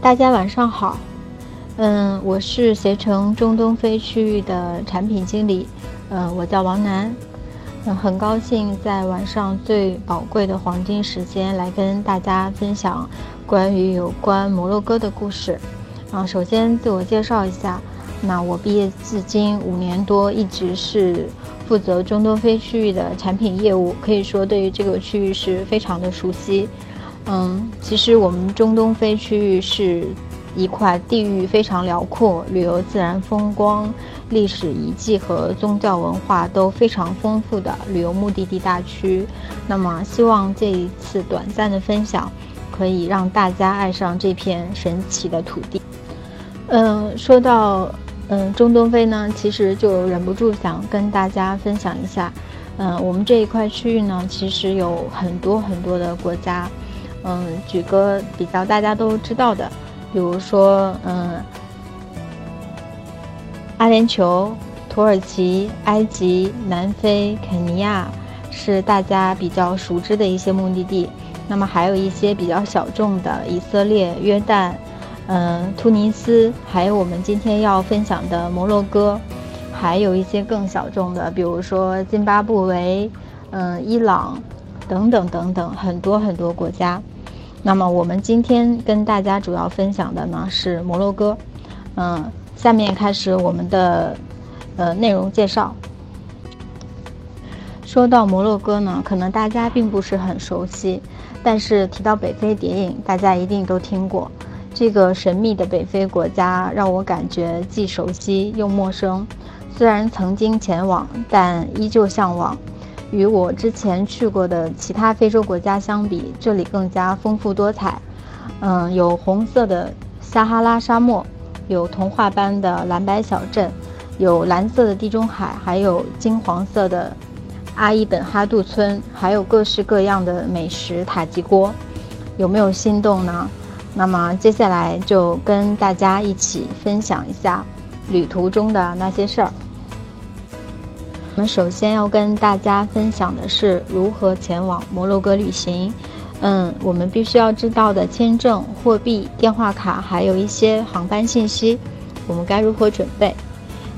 大家晚上好。嗯，我是携程中东非区域的产品经理。嗯，我叫王楠。嗯，很高兴在晚上最宝贵的黄金时间来跟大家分享关于有关摩洛哥的故事。啊，首先自我介绍一下。那我毕业至今五年多，一直是负责中东非区域的产品业务，可以说对于这个区域是非常的熟悉。嗯，其实我们中东非区域是一块地域非常辽阔、旅游自然风光、历史遗迹和宗教文化都非常丰富的旅游目的地大区。那么，希望这一次短暂的分享，可以让大家爱上这片神奇的土地。嗯，说到嗯中东非呢，其实就忍不住想跟大家分享一下。嗯，我们这一块区域呢，其实有很多很多的国家。嗯，举个比较大家都知道的，比如说，嗯，阿联酋、土耳其、埃及、南非、肯尼亚是大家比较熟知的一些目的地。那么还有一些比较小众的，以色列、约旦、嗯，突尼斯，还有我们今天要分享的摩洛哥，还有一些更小众的，比如说津巴布韦、嗯，伊朗等等等等，很多很多国家。那么我们今天跟大家主要分享的呢是摩洛哥，嗯，下面开始我们的呃内容介绍。说到摩洛哥呢，可能大家并不是很熟悉，但是提到北非谍影，大家一定都听过。这个神秘的北非国家让我感觉既熟悉又陌生，虽然曾经前往，但依旧向往。与我之前去过的其他非洲国家相比，这里更加丰富多彩。嗯，有红色的撒哈拉沙漠，有童话般的蓝白小镇，有蓝色的地中海，还有金黄色的阿伊本哈杜村，还有各式各样的美食塔吉锅。有没有心动呢？那么接下来就跟大家一起分享一下旅途中的那些事儿。我们首先要跟大家分享的是如何前往摩洛哥旅行。嗯，我们必须要知道的签证、货币、电话卡，还有一些航班信息，我们该如何准备？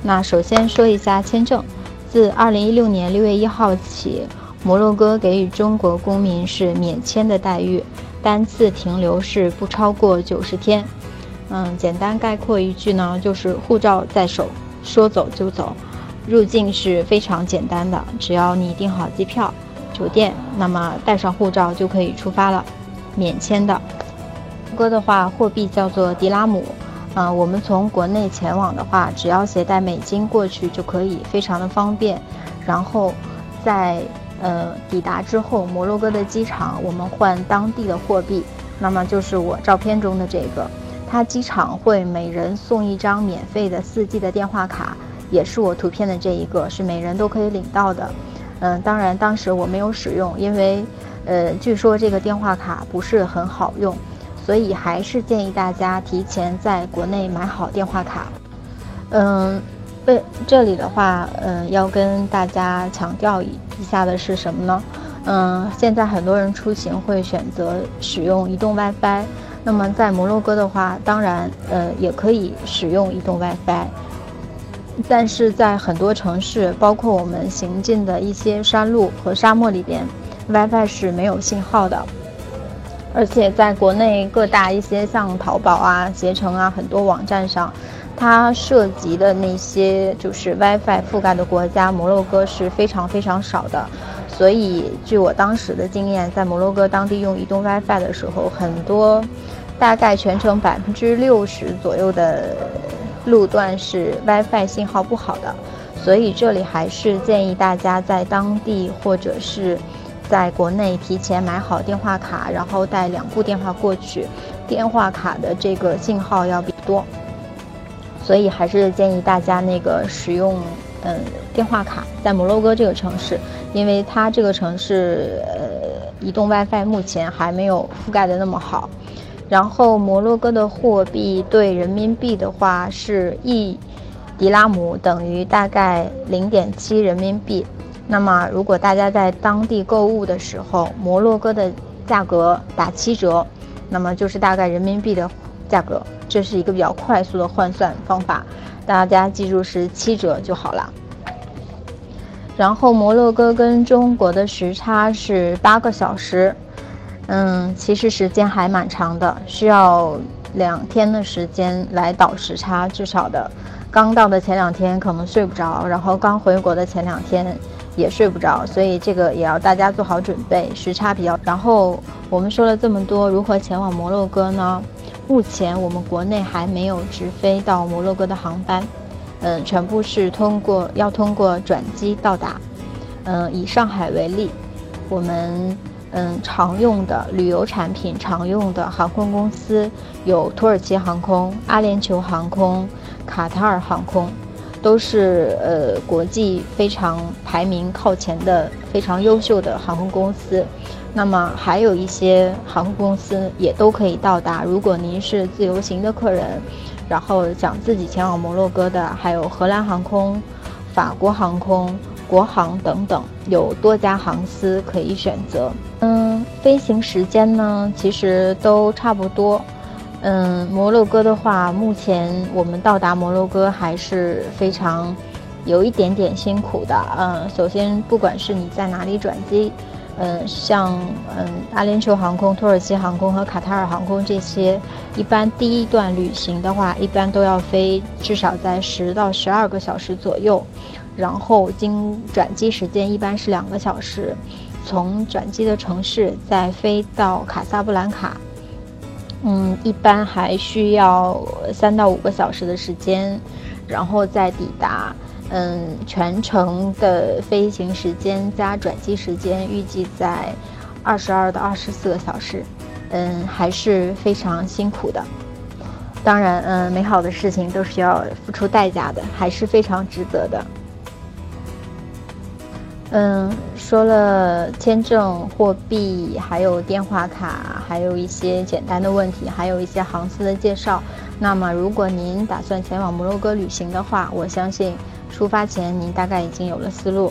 那首先说一下签证。自2016年6月1号起，摩洛哥给予中国公民是免签的待遇，单次停留是不超过90天。嗯，简单概括一句呢，就是护照在手，说走就走。入境是非常简单的，只要你订好机票、酒店，那么带上护照就可以出发了，免签的。哥的话，货币叫做迪拉姆，啊，我们从国内前往的话，只要携带美金过去就可以，非常的方便。然后在呃抵达之后，摩洛哥的机场我们换当地的货币，那么就是我照片中的这个，他机场会每人送一张免费的四 G 的电话卡。也是我图片的这一个，是每人都可以领到的。嗯，当然当时我没有使用，因为，呃，据说这个电话卡不是很好用，所以还是建议大家提前在国内买好电话卡。嗯，为这里的话，嗯，要跟大家强调一一下的是什么呢？嗯，现在很多人出行会选择使用移动 WiFi，那么在摩洛哥的话，当然，呃，也可以使用移动 WiFi。但是在很多城市，包括我们行进的一些山路和沙漠里边，WiFi 是没有信号的。而且在国内各大一些像淘宝啊、携程啊很多网站上，它涉及的那些就是 WiFi 覆盖的国家，摩洛哥是非常非常少的。所以，据我当时的经验，在摩洛哥当地用移动 WiFi 的时候，很多大概全程百分之六十左右的。路段是 WiFi 信号不好的，所以这里还是建议大家在当地或者是在国内提前买好电话卡，然后带两部电话过去，电话卡的这个信号要比多，所以还是建议大家那个使用嗯电话卡，在摩洛哥这个城市，因为它这个城市呃移动 WiFi 目前还没有覆盖的那么好。然后摩洛哥的货币对人民币的话是一迪拉姆等于大概零点七人民币。那么如果大家在当地购物的时候，摩洛哥的价格打七折，那么就是大概人民币的价格，这是一个比较快速的换算方法，大家记住是七折就好了。然后摩洛哥跟中国的时差是八个小时，嗯，其实时间还蛮长的，需要两天的时间来倒时差，至少的。刚到的前两天可能睡不着，然后刚回国的前两天也睡不着，所以这个也要大家做好准备，时差比较。然后我们说了这么多，如何前往摩洛哥呢？目前我们国内还没有直飞到摩洛哥的航班。嗯，全部是通过要通过转机到达。嗯，以上海为例，我们嗯常用的旅游产品常用的航空公司有土耳其航空、阿联酋航空、卡塔尔航空，都是呃国际非常排名靠前的非常优秀的航空公司。那么还有一些航空公司也都可以到达。如果您是自由行的客人。然后想自己前往摩洛哥的，还有荷兰航空、法国航空、国航等等，有多家航司可以选择。嗯，飞行时间呢，其实都差不多。嗯，摩洛哥的话，目前我们到达摩洛哥还是非常有一点点辛苦的。嗯，首先，不管是你在哪里转机。嗯，像嗯阿联酋航空、土耳其航空和卡塔尔航空这些，一般第一段旅行的话，一般都要飞至少在十到十二个小时左右，然后经转机时间一般是两个小时，从转机的城市再飞到卡萨布兰卡，嗯，一般还需要三到五个小时的时间，然后再抵达。嗯，全程的飞行时间加转机时间预计在二十二到二十四个小时，嗯，还是非常辛苦的。当然，嗯，美好的事情都是要付出代价的，还是非常值得的。嗯，说了签证、货币，还有电话卡，还有一些简单的问题，还有一些航司的介绍。那么，如果您打算前往摩洛哥旅行的话，我相信。出发前，您大概已经有了思路。